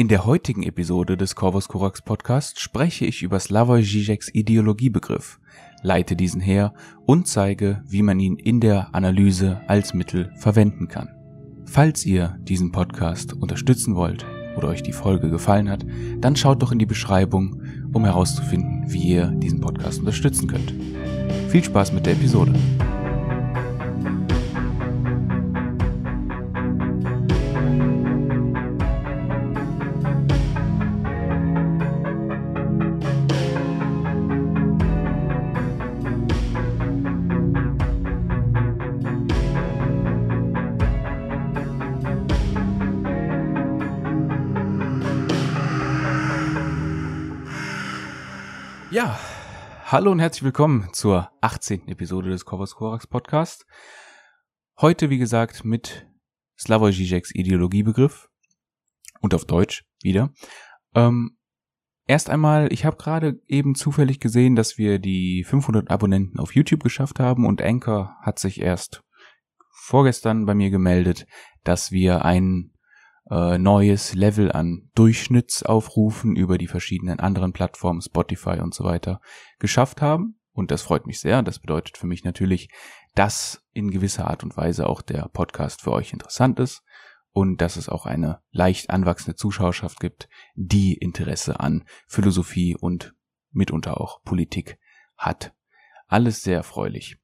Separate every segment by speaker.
Speaker 1: In der heutigen Episode des Corvus Corax Podcast spreche ich über Slavoj Žižeks Ideologiebegriff, leite diesen her und zeige, wie man ihn in der Analyse als Mittel verwenden kann. Falls ihr diesen Podcast unterstützen wollt oder euch die Folge gefallen hat, dann schaut doch in die Beschreibung, um herauszufinden, wie ihr diesen Podcast unterstützen könnt. Viel Spaß mit der Episode. Ja, hallo und herzlich willkommen zur 18. Episode des Corvus Corax Podcast. Heute, wie gesagt, mit Slavoj Žižeks Ideologiebegriff und auf Deutsch wieder. Ähm, erst einmal, ich habe gerade eben zufällig gesehen, dass wir die 500 Abonnenten auf YouTube geschafft haben und Anchor hat sich erst vorgestern bei mir gemeldet, dass wir einen äh, neues Level an Durchschnittsaufrufen über die verschiedenen anderen Plattformen, Spotify und so weiter, geschafft haben. Und das freut mich sehr. Das bedeutet für mich natürlich, dass in gewisser Art und Weise auch der Podcast für euch interessant ist und dass es auch eine leicht anwachsende Zuschauerschaft gibt, die Interesse an Philosophie und mitunter auch Politik hat. Alles sehr erfreulich.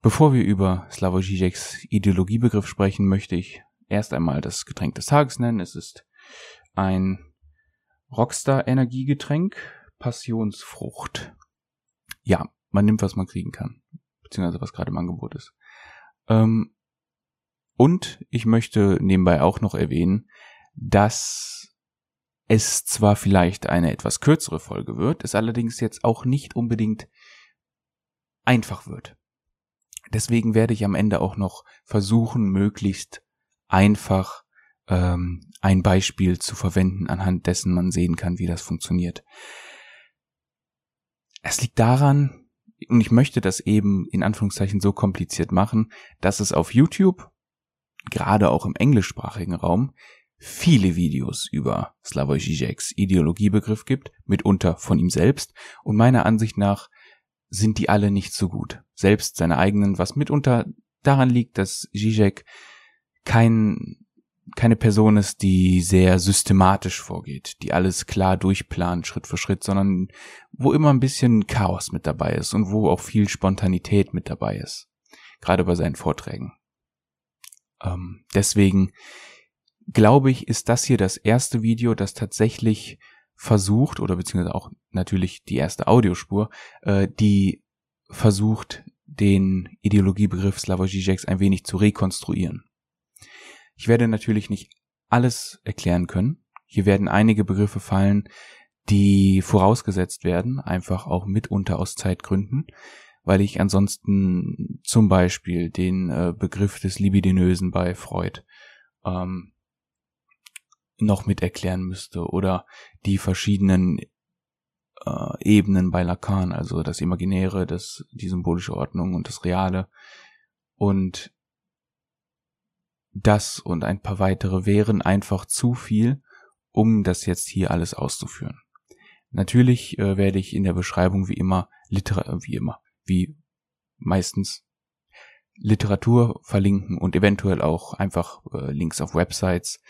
Speaker 1: Bevor wir über Slavoj Žižeks Ideologiebegriff sprechen, möchte ich erst einmal das Getränk des Tages nennen. Es ist ein Rockstar-Energiegetränk, Passionsfrucht. Ja, man nimmt, was man kriegen kann, beziehungsweise was gerade im Angebot ist. Ähm, und ich möchte nebenbei auch noch erwähnen, dass es zwar vielleicht eine etwas kürzere Folge wird, es allerdings jetzt auch nicht unbedingt einfach wird. Deswegen werde ich am Ende auch noch versuchen, möglichst einfach ähm, ein Beispiel zu verwenden, anhand dessen man sehen kann, wie das funktioniert. Es liegt daran, und ich möchte das eben in Anführungszeichen so kompliziert machen, dass es auf YouTube, gerade auch im englischsprachigen Raum, viele Videos über Slavoj Žižeks Ideologiebegriff gibt, mitunter von ihm selbst, und meiner Ansicht nach sind die alle nicht so gut. Selbst seine eigenen, was mitunter daran liegt, dass Žižek kein, keine Person ist, die sehr systematisch vorgeht, die alles klar durchplant, Schritt für Schritt, sondern wo immer ein bisschen Chaos mit dabei ist und wo auch viel Spontanität mit dabei ist. Gerade bei seinen Vorträgen. Ähm, deswegen glaube ich, ist das hier das erste Video, das tatsächlich versucht, oder beziehungsweise auch natürlich die erste Audiospur, äh, die versucht, den Ideologiebegriff Slavoj Žižeks ein wenig zu rekonstruieren. Ich werde natürlich nicht alles erklären können. Hier werden einige Begriffe fallen, die vorausgesetzt werden, einfach auch mitunter aus Zeitgründen, weil ich ansonsten zum Beispiel den äh, Begriff des Libidinösen bei Freud ähm, noch mit erklären müsste oder die verschiedenen äh, Ebenen bei Lacan, also das Imaginäre, das, die symbolische Ordnung und das Reale und das und ein paar weitere wären einfach zu viel, um das jetzt hier alles auszuführen. Natürlich äh, werde ich in der Beschreibung wie immer Liter äh, wie immer, wie meistens Literatur verlinken und eventuell auch einfach äh, Links auf Websites,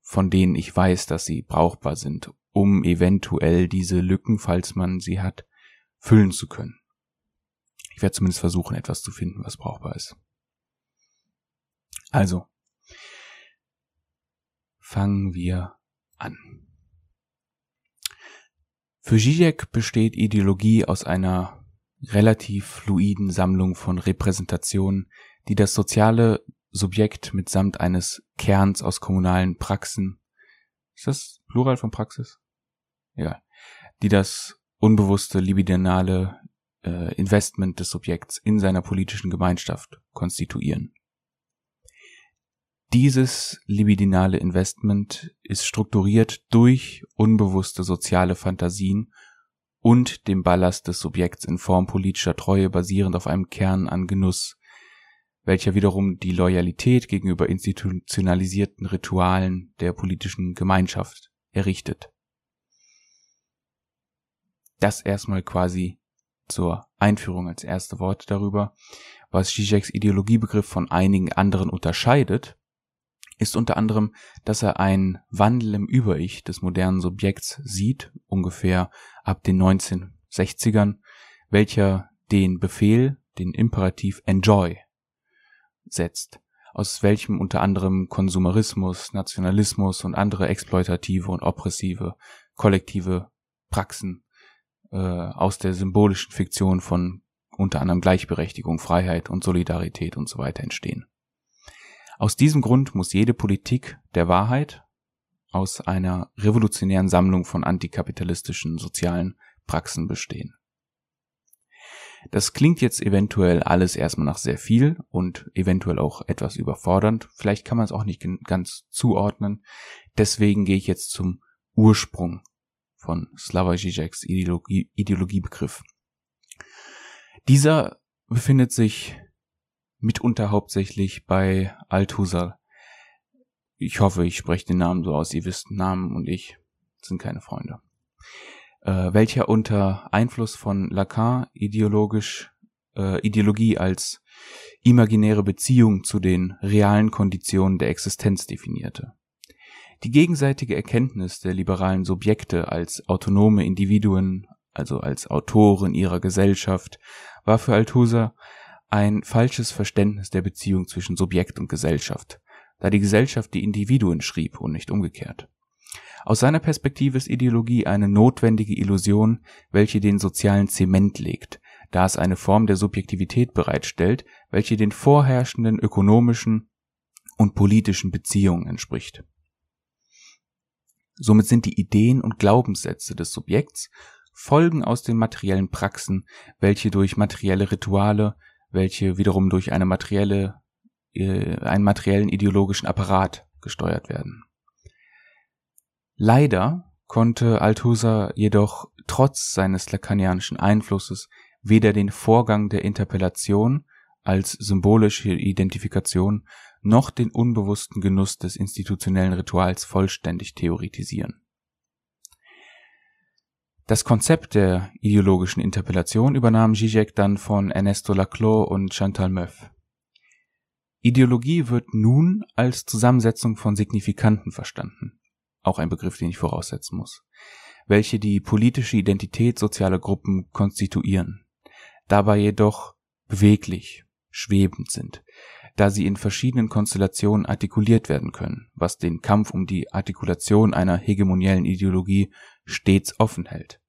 Speaker 1: von denen ich weiß, dass sie brauchbar sind, um eventuell diese Lücken, falls man sie hat, füllen zu können. Ich werde zumindest versuchen, etwas zu finden, was brauchbar ist. Also, fangen wir an. Für Zizek besteht Ideologie aus einer relativ fluiden Sammlung von Repräsentationen, die das soziale Subjekt mitsamt eines Kerns aus kommunalen Praxen, ist das Plural von Praxis? Ja, die das unbewusste libidinale äh, Investment des Subjekts in seiner politischen Gemeinschaft konstituieren. Dieses libidinale Investment ist strukturiert durch unbewusste soziale Fantasien und dem Ballast des Subjekts in Form politischer Treue basierend auf einem Kern an Genuss, welcher wiederum die Loyalität gegenüber institutionalisierten Ritualen der politischen Gemeinschaft errichtet. Das erstmal quasi zur Einführung als erste Worte darüber. Was Zizeks Ideologiebegriff von einigen anderen unterscheidet, ist unter anderem, dass er einen Wandel im Über-Ich des modernen Subjekts sieht, ungefähr ab den 1960ern, welcher den Befehl, den Imperativ Enjoy setzt, aus welchem unter anderem Konsumerismus, Nationalismus und andere exploitative und oppressive kollektive Praxen äh, aus der symbolischen Fiktion von unter anderem Gleichberechtigung, Freiheit und Solidarität und so weiter entstehen. Aus diesem Grund muss jede Politik der Wahrheit aus einer revolutionären Sammlung von antikapitalistischen sozialen Praxen bestehen. Das klingt jetzt eventuell alles erstmal nach sehr viel und eventuell auch etwas überfordernd. Vielleicht kann man es auch nicht ganz zuordnen. Deswegen gehe ich jetzt zum Ursprung von Slavoj Žižeks Ideologie, Ideologiebegriff. Dieser befindet sich mitunter hauptsächlich bei Althusser. Ich hoffe, ich spreche den Namen so aus. Ihr wisst, Namen und ich sind keine Freunde. Äh, welcher unter Einfluss von Lacan ideologisch äh, Ideologie als imaginäre Beziehung zu den realen Konditionen der Existenz definierte. Die gegenseitige Erkenntnis der liberalen Subjekte als autonome Individuen, also als Autoren ihrer Gesellschaft, war für Althusser ein falsches Verständnis der Beziehung zwischen Subjekt und Gesellschaft, da die Gesellschaft die Individuen schrieb und nicht umgekehrt. Aus seiner Perspektive ist Ideologie eine notwendige Illusion, welche den sozialen Zement legt, da es eine Form der Subjektivität bereitstellt, welche den vorherrschenden ökonomischen und politischen Beziehungen entspricht. Somit sind die Ideen und Glaubenssätze des Subjekts Folgen aus den materiellen Praxen, welche durch materielle Rituale, welche wiederum durch eine materielle, äh, einen materiellen ideologischen Apparat gesteuert werden. Leider konnte Althusser jedoch trotz seines lacanianischen Einflusses weder den Vorgang der Interpellation als symbolische Identifikation noch den unbewussten Genuss des institutionellen Rituals vollständig theoretisieren. Das Konzept der ideologischen Interpellation übernahm Zizek dann von Ernesto Laclau und Chantal Mouffe. Ideologie wird nun als Zusammensetzung von Signifikanten verstanden, auch ein Begriff, den ich voraussetzen muss, welche die politische Identität sozialer Gruppen konstituieren, dabei jedoch beweglich, schwebend sind, da sie in verschiedenen Konstellationen artikuliert werden können, was den Kampf um die Artikulation einer hegemoniellen Ideologie stets offen hält.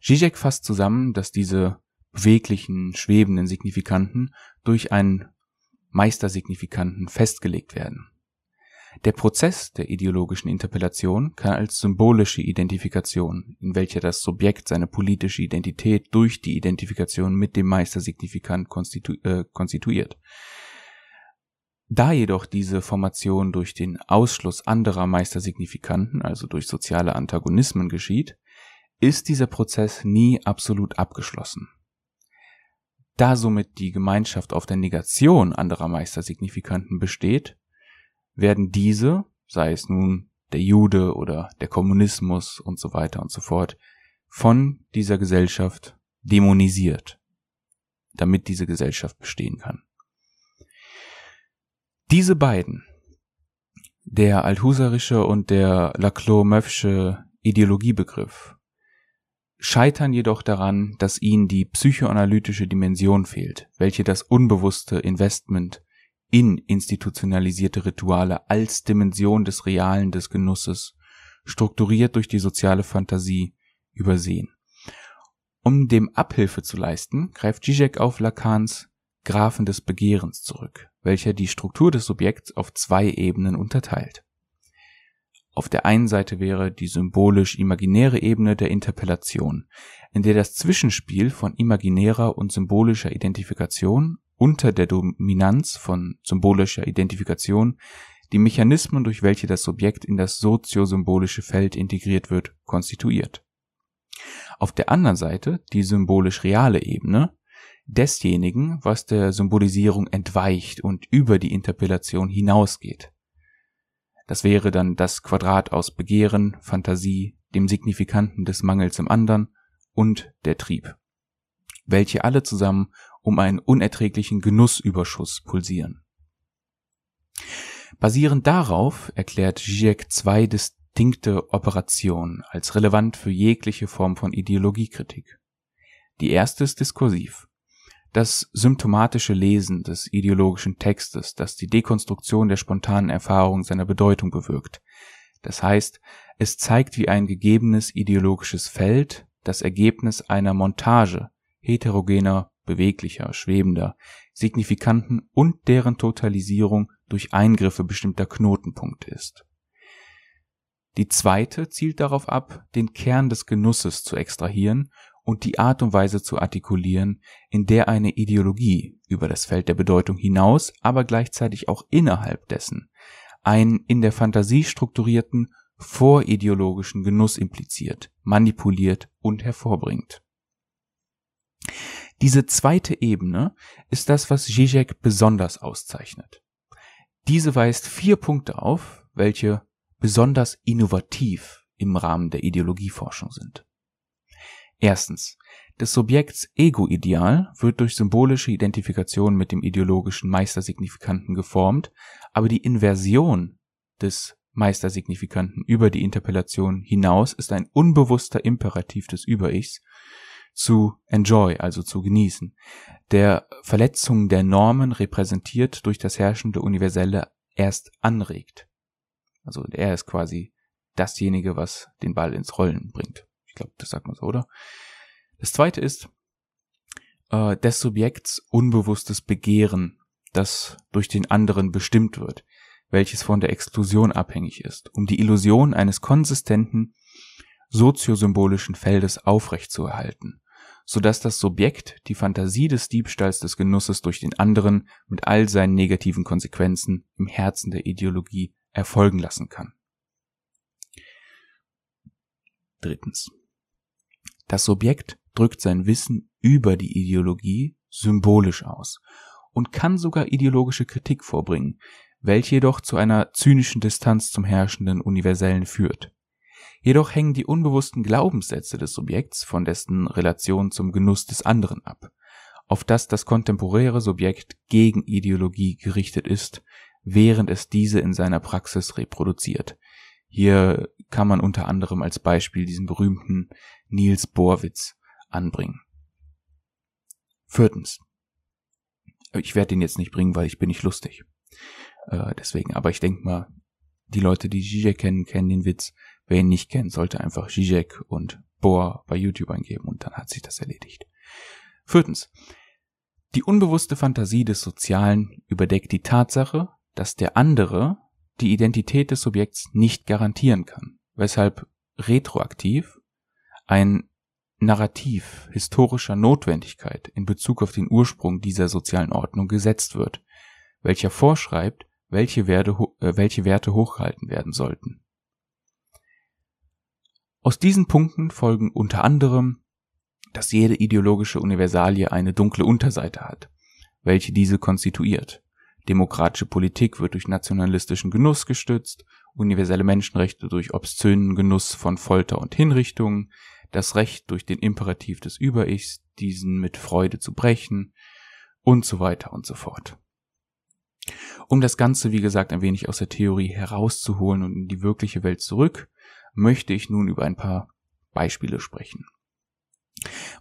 Speaker 1: Zizek fasst zusammen, dass diese beweglichen, schwebenden Signifikanten durch einen Meistersignifikanten festgelegt werden. Der Prozess der ideologischen Interpellation kann als symbolische Identifikation, in welcher das Subjekt seine politische Identität durch die Identifikation mit dem Meistersignifikant konstitu äh, konstituiert. Da jedoch diese Formation durch den Ausschluss anderer Meistersignifikanten, also durch soziale Antagonismen geschieht, ist dieser Prozess nie absolut abgeschlossen. Da somit die Gemeinschaft auf der Negation anderer Meistersignifikanten besteht, werden diese, sei es nun der Jude oder der Kommunismus und so weiter und so fort, von dieser Gesellschaft dämonisiert, damit diese Gesellschaft bestehen kann. Diese beiden, der althuserische und der Laclos-Möffsche Ideologiebegriff, scheitern jedoch daran, dass ihnen die psychoanalytische Dimension fehlt, welche das unbewusste Investment in institutionalisierte Rituale als Dimension des Realen des Genusses, strukturiert durch die soziale Fantasie, übersehen. Um dem Abhilfe zu leisten, greift Zizek auf Lacans Graphen des Begehrens zurück, welcher die Struktur des Subjekts auf zwei Ebenen unterteilt. Auf der einen Seite wäre die symbolisch-imaginäre Ebene der Interpellation, in der das Zwischenspiel von imaginärer und symbolischer Identifikation unter der Dominanz von symbolischer Identifikation die Mechanismen, durch welche das Subjekt in das soziosymbolische Feld integriert wird, konstituiert. Auf der anderen Seite die symbolisch-reale Ebene desjenigen, was der Symbolisierung entweicht und über die Interpellation hinausgeht. Das wäre dann das Quadrat aus Begehren, Fantasie, dem Signifikanten des Mangels im anderen und der Trieb, welche alle zusammen um einen unerträglichen Genussüberschuss pulsieren. Basierend darauf erklärt Zizek zwei distinkte Operationen als relevant für jegliche Form von Ideologiekritik. Die erste ist diskursiv. Das symptomatische Lesen des ideologischen Textes, das die Dekonstruktion der spontanen Erfahrung seiner Bedeutung bewirkt. Das heißt, es zeigt, wie ein gegebenes ideologisches Feld das Ergebnis einer Montage heterogener, beweglicher, schwebender, signifikanten und deren Totalisierung durch Eingriffe bestimmter Knotenpunkte ist. Die zweite zielt darauf ab, den Kern des Genusses zu extrahieren und die Art und Weise zu artikulieren, in der eine Ideologie über das Feld der Bedeutung hinaus, aber gleichzeitig auch innerhalb dessen, einen in der Fantasie strukturierten, vorideologischen Genuss impliziert, manipuliert und hervorbringt. Diese zweite Ebene ist das, was Zizek besonders auszeichnet. Diese weist vier Punkte auf, welche besonders innovativ im Rahmen der Ideologieforschung sind. Erstens. Des Subjekts Ego-Ideal wird durch symbolische Identifikation mit dem ideologischen Meistersignifikanten geformt, aber die Inversion des Meistersignifikanten über die Interpellation hinaus ist ein unbewusster Imperativ des Über-Ichs zu enjoy, also zu genießen, der Verletzung der Normen repräsentiert durch das herrschende Universelle erst anregt. Also er ist quasi dasjenige, was den Ball ins Rollen bringt glaube, das sagt man so, oder? Das zweite ist äh, des Subjekts unbewusstes Begehren, das durch den anderen bestimmt wird, welches von der Exklusion abhängig ist, um die Illusion eines konsistenten soziosymbolischen Feldes aufrechtzuerhalten, so dass das Subjekt die Fantasie des Diebstahls des Genusses durch den anderen mit all seinen negativen Konsequenzen im Herzen der Ideologie erfolgen lassen kann. Drittens. Das Subjekt drückt sein Wissen über die Ideologie symbolisch aus und kann sogar ideologische Kritik vorbringen, welche jedoch zu einer zynischen Distanz zum herrschenden Universellen führt. Jedoch hängen die unbewussten Glaubenssätze des Subjekts von dessen Relation zum Genuss des anderen ab, auf das das kontemporäre Subjekt gegen Ideologie gerichtet ist, während es diese in seiner Praxis reproduziert. Hier kann man unter anderem als Beispiel diesen berühmten Niels Bohrwitz anbringen. Viertens. Ich werde den jetzt nicht bringen, weil ich bin nicht lustig. Äh, deswegen, aber ich denke mal, die Leute, die Zizek kennen, kennen den Witz. Wer ihn nicht kennt, sollte einfach Zizek und Bohr bei YouTube eingeben und dann hat sich das erledigt. Viertens. Die unbewusste Fantasie des Sozialen überdeckt die Tatsache, dass der andere die Identität des Subjekts nicht garantieren kann, weshalb retroaktiv ein Narrativ historischer Notwendigkeit in Bezug auf den Ursprung dieser sozialen Ordnung gesetzt wird, welcher vorschreibt, welche Werte, äh, welche Werte hochgehalten werden sollten. Aus diesen Punkten folgen unter anderem, dass jede ideologische Universalie eine dunkle Unterseite hat, welche diese konstituiert. Demokratische Politik wird durch nationalistischen Genuss gestützt, universelle Menschenrechte durch obszönen Genuss von Folter und Hinrichtungen, das Recht durch den Imperativ des Über-Ichs, diesen mit Freude zu brechen und so weiter und so fort. Um das Ganze, wie gesagt, ein wenig aus der Theorie herauszuholen und in die wirkliche Welt zurück, möchte ich nun über ein paar Beispiele sprechen.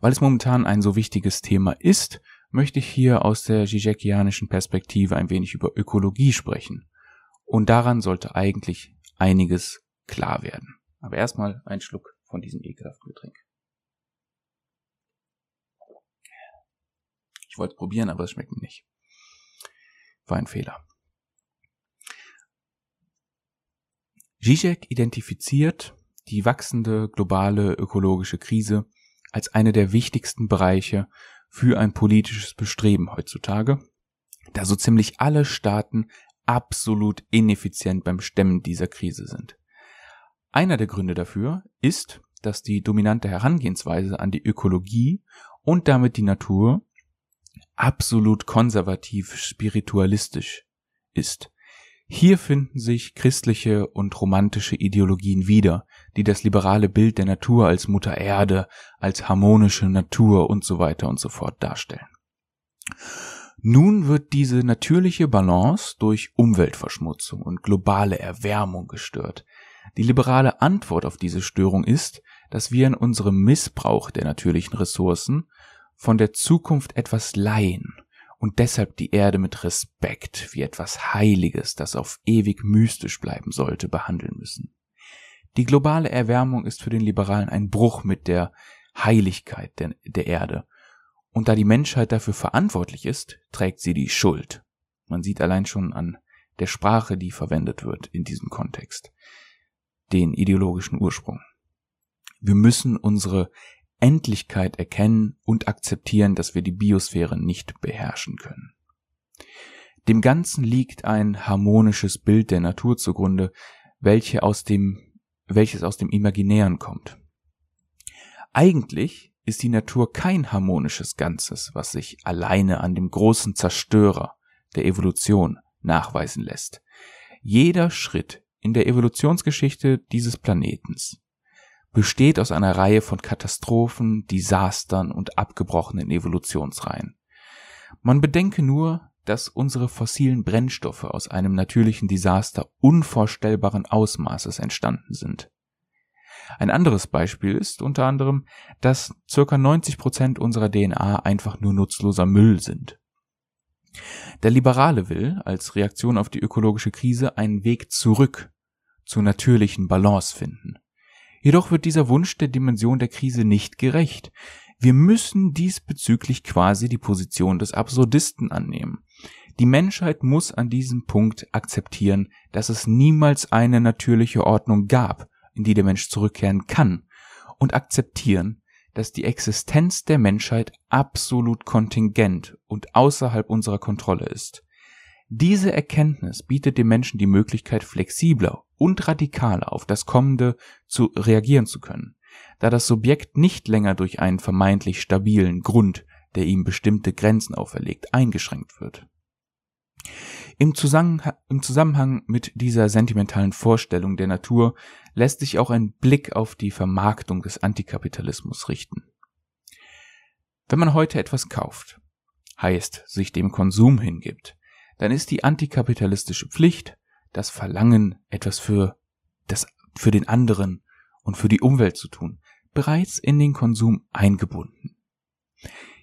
Speaker 1: Weil es momentan ein so wichtiges Thema ist, möchte ich hier aus der Zizekianischen Perspektive ein wenig über Ökologie sprechen. Und daran sollte eigentlich einiges klar werden. Aber erstmal ein Schluck von diesem ekelhaften Getränk. Ich wollte es probieren, aber es schmeckt mir nicht. War ein Fehler. Zizek identifiziert die wachsende globale ökologische Krise als eine der wichtigsten Bereiche für ein politisches Bestreben heutzutage, da so ziemlich alle Staaten absolut ineffizient beim Stemmen dieser Krise sind. Einer der Gründe dafür ist, dass die dominante Herangehensweise an die Ökologie und damit die Natur absolut konservativ spiritualistisch ist. Hier finden sich christliche und romantische Ideologien wieder, die das liberale Bild der Natur als Mutter Erde, als harmonische Natur und so weiter und so fort darstellen. Nun wird diese natürliche Balance durch Umweltverschmutzung und globale Erwärmung gestört. Die liberale Antwort auf diese Störung ist, dass wir in unserem Missbrauch der natürlichen Ressourcen von der Zukunft etwas leihen und deshalb die Erde mit Respekt wie etwas Heiliges, das auf ewig mystisch bleiben sollte, behandeln müssen. Die globale Erwärmung ist für den Liberalen ein Bruch mit der Heiligkeit der, der Erde. Und da die Menschheit dafür verantwortlich ist, trägt sie die Schuld. Man sieht allein schon an der Sprache, die verwendet wird in diesem Kontext, den ideologischen Ursprung. Wir müssen unsere Endlichkeit erkennen und akzeptieren, dass wir die Biosphäre nicht beherrschen können. Dem Ganzen liegt ein harmonisches Bild der Natur zugrunde, welche aus dem, welches aus dem Imaginären kommt. Eigentlich ist die Natur kein harmonisches Ganzes, was sich alleine an dem großen Zerstörer der Evolution nachweisen lässt. Jeder Schritt in der Evolutionsgeschichte dieses Planetens besteht aus einer Reihe von Katastrophen, Desastern und abgebrochenen Evolutionsreihen. Man bedenke nur, dass unsere fossilen Brennstoffe aus einem natürlichen Desaster unvorstellbaren Ausmaßes entstanden sind. Ein anderes Beispiel ist unter anderem, dass ca. 90 Prozent unserer DNA einfach nur nutzloser Müll sind. Der Liberale will als Reaktion auf die ökologische Krise einen Weg zurück zur natürlichen Balance finden. Jedoch wird dieser Wunsch der Dimension der Krise nicht gerecht. Wir müssen diesbezüglich quasi die Position des Absurdisten annehmen. Die Menschheit muss an diesem Punkt akzeptieren, dass es niemals eine natürliche Ordnung gab, in die der Mensch zurückkehren kann, und akzeptieren, dass die Existenz der Menschheit absolut kontingent und außerhalb unserer Kontrolle ist. Diese Erkenntnis bietet dem Menschen die Möglichkeit, flexibler und radikaler auf das Kommende zu reagieren zu können, da das Subjekt nicht länger durch einen vermeintlich stabilen Grund, der ihm bestimmte Grenzen auferlegt, eingeschränkt wird. Im Zusammenhang, mit dieser sentimentalen Vorstellung der Natur lässt sich auch ein Blick auf die Vermarktung des Antikapitalismus richten. Wenn man heute etwas kauft, heißt sich dem Konsum hingibt, dann ist die antikapitalistische Pflicht, das Verlangen, etwas für das, für den anderen und für die Umwelt zu tun, bereits in den Konsum eingebunden.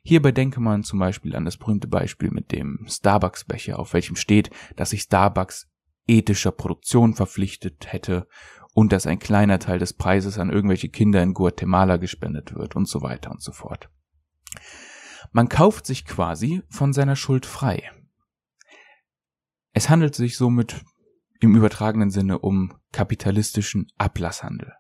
Speaker 1: Hierbei denke man zum Beispiel an das berühmte Beispiel mit dem Starbucks-Becher, auf welchem steht, dass sich Starbucks ethischer Produktion verpflichtet hätte und dass ein kleiner Teil des Preises an irgendwelche Kinder in Guatemala gespendet wird und so weiter und so fort. Man kauft sich quasi von seiner Schuld frei. Es handelt sich somit im übertragenen Sinne um kapitalistischen Ablasshandel.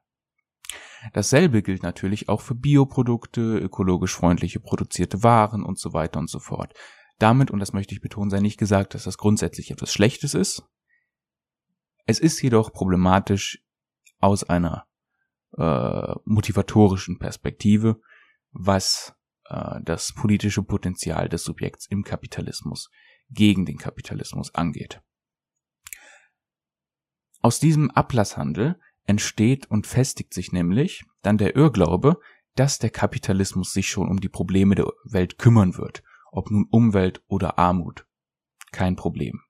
Speaker 1: Dasselbe gilt natürlich auch für Bioprodukte, ökologisch freundliche produzierte Waren und so weiter und so fort. Damit, und das möchte ich betonen, sei nicht gesagt, dass das grundsätzlich etwas Schlechtes ist. Es ist jedoch problematisch aus einer äh, motivatorischen Perspektive, was äh, das politische Potenzial des Subjekts im Kapitalismus gegen den Kapitalismus angeht. Aus diesem Ablasshandel entsteht und festigt sich nämlich dann der Irrglaube, dass der Kapitalismus sich schon um die Probleme der Welt kümmern wird, ob nun Umwelt oder Armut. Kein Problem.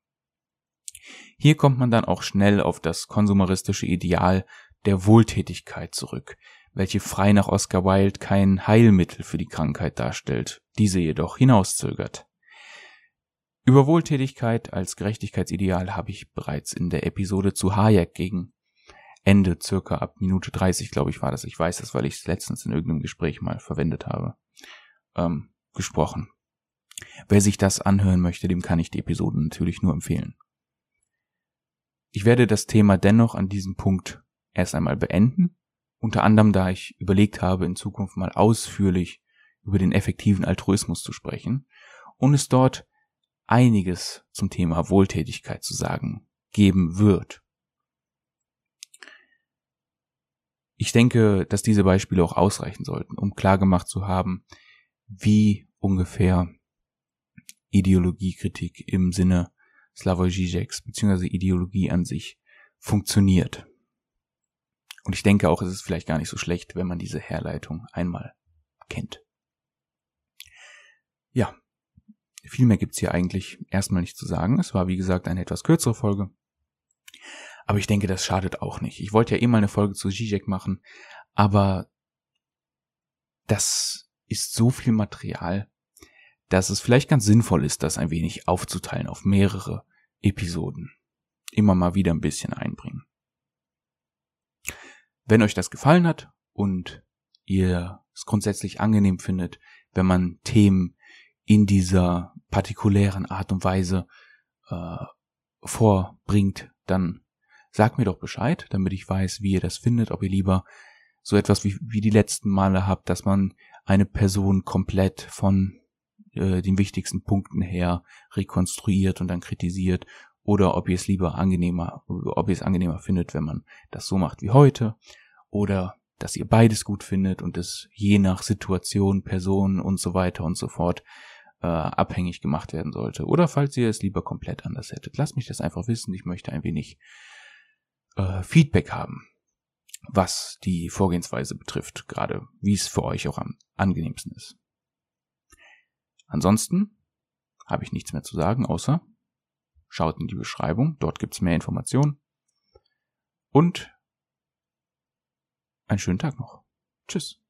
Speaker 1: Hier kommt man dann auch schnell auf das konsumeristische Ideal der Wohltätigkeit zurück, welche frei nach Oscar Wilde kein Heilmittel für die Krankheit darstellt, diese jedoch hinauszögert. Über Wohltätigkeit als Gerechtigkeitsideal habe ich bereits in der Episode zu Hayek gegen Ende, circa ab Minute 30, glaube ich, war das. Ich weiß das, weil ich es letztens in irgendeinem Gespräch mal verwendet habe, ähm, gesprochen. Wer sich das anhören möchte, dem kann ich die Episode natürlich nur empfehlen. Ich werde das Thema dennoch an diesem Punkt erst einmal beenden, unter anderem da ich überlegt habe, in Zukunft mal ausführlich über den effektiven Altruismus zu sprechen und es dort einiges zum Thema Wohltätigkeit zu sagen geben wird. Ich denke, dass diese Beispiele auch ausreichen sollten, um klargemacht zu haben, wie ungefähr Ideologiekritik im Sinne Slavoj Žižeks bzw. Ideologie an sich funktioniert. Und ich denke auch, es ist vielleicht gar nicht so schlecht, wenn man diese Herleitung einmal kennt. Ja, viel mehr gibt's hier eigentlich erstmal nicht zu sagen. Es war, wie gesagt, eine etwas kürzere Folge. Aber ich denke, das schadet auch nicht. Ich wollte ja eh mal eine Folge zu Zizek machen, aber das ist so viel Material, dass es vielleicht ganz sinnvoll ist, das ein wenig aufzuteilen auf mehrere Episoden. Immer mal wieder ein bisschen einbringen. Wenn euch das gefallen hat und ihr es grundsätzlich angenehm findet, wenn man Themen in dieser partikulären Art und Weise äh, vorbringt, dann sagt mir doch Bescheid, damit ich weiß, wie ihr das findet, ob ihr lieber so etwas wie, wie die letzten Male habt, dass man eine Person komplett von äh, den wichtigsten Punkten her rekonstruiert und dann kritisiert oder ob ihr es lieber angenehmer, ob ihr es angenehmer findet, wenn man das so macht wie heute oder dass ihr beides gut findet und es je nach Situation, Person und so weiter und so fort äh, abhängig gemacht werden sollte. Oder falls ihr es lieber komplett anders hättet. Lasst mich das einfach wissen. Ich möchte ein wenig äh, Feedback haben was die Vorgehensweise betrifft, gerade wie es für euch auch am angenehmsten ist. Ansonsten habe ich nichts mehr zu sagen, außer schaut in die Beschreibung, dort gibt's mehr Informationen. Und einen schönen Tag noch. Tschüss.